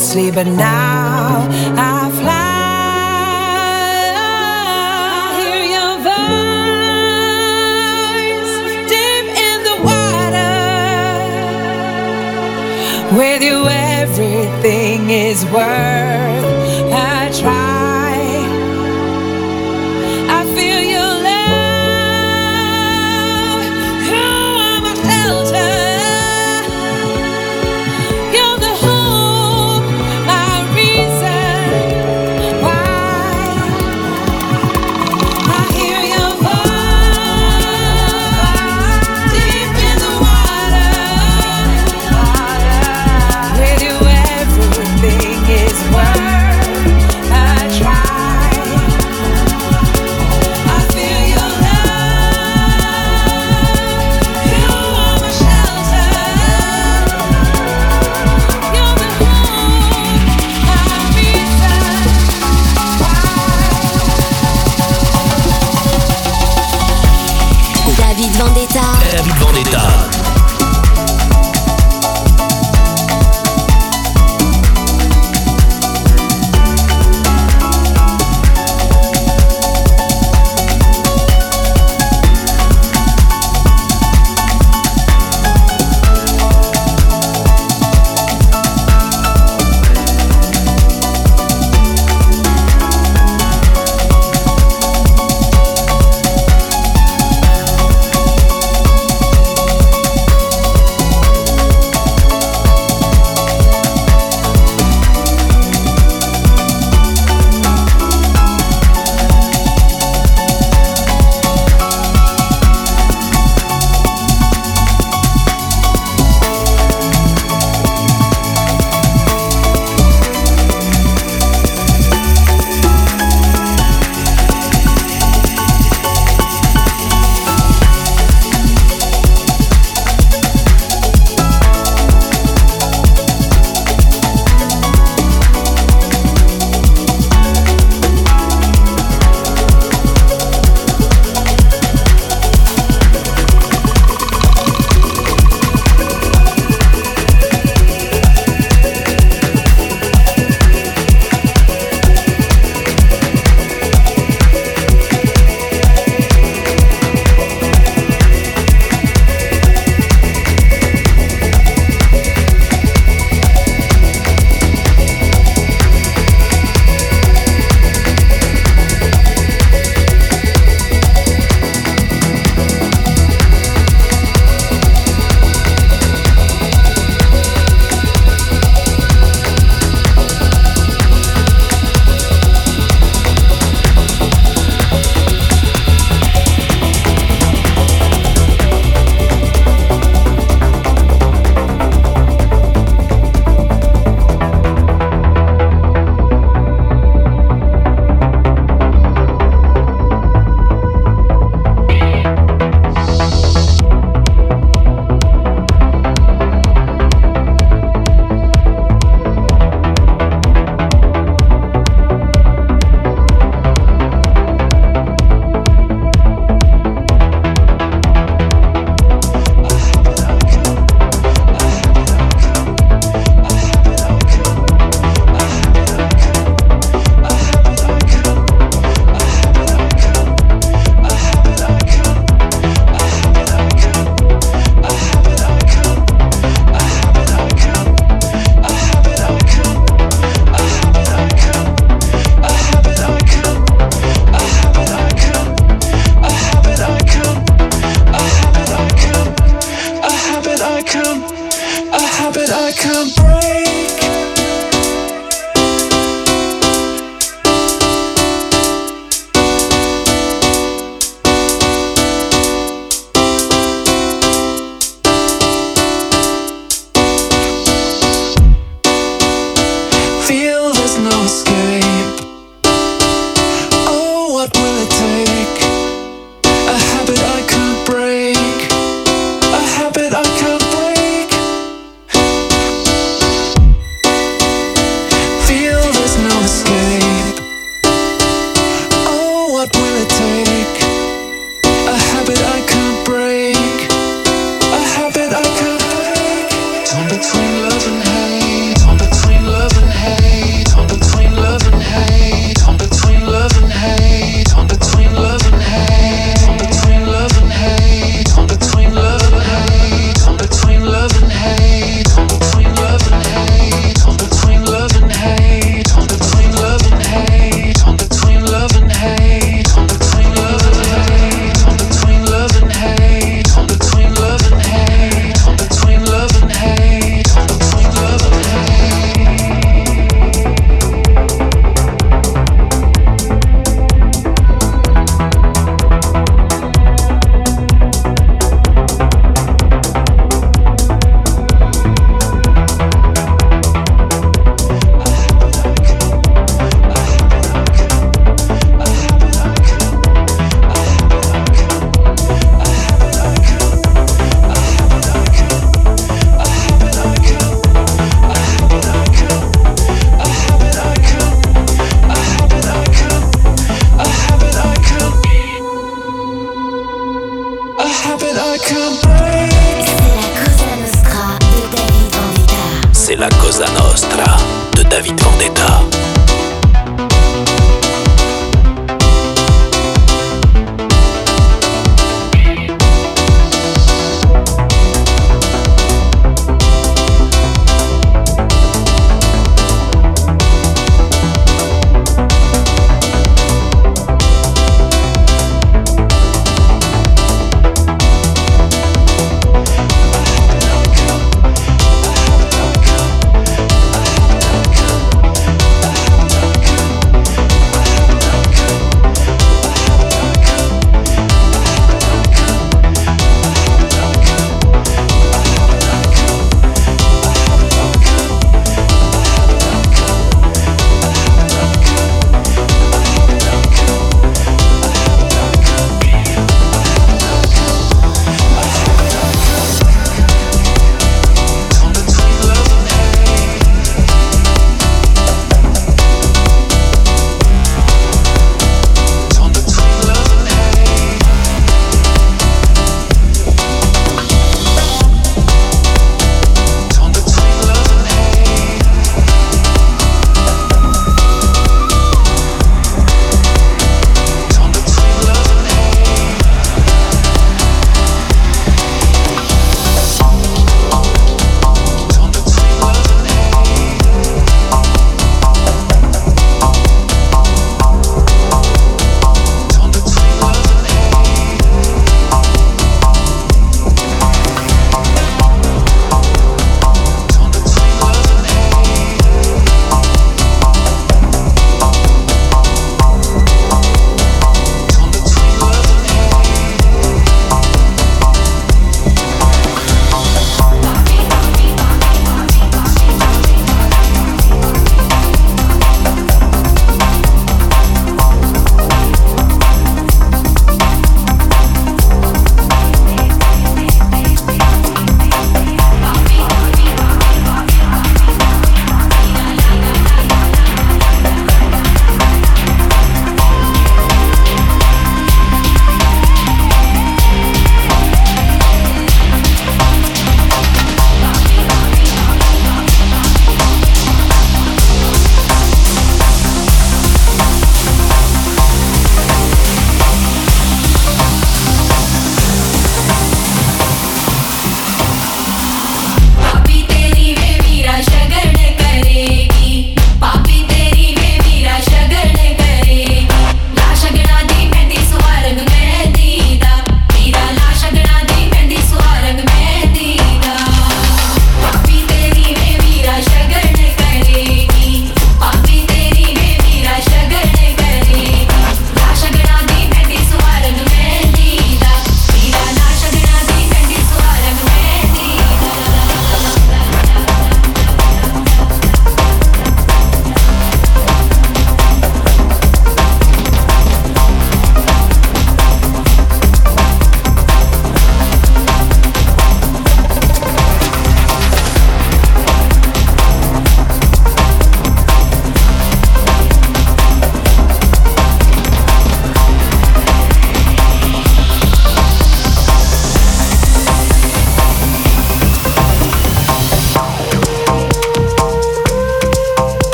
intensely, but now I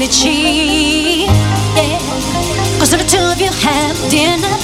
Yeah. Cause the two of you have dinner.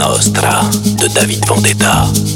Nostra de David Vendetta.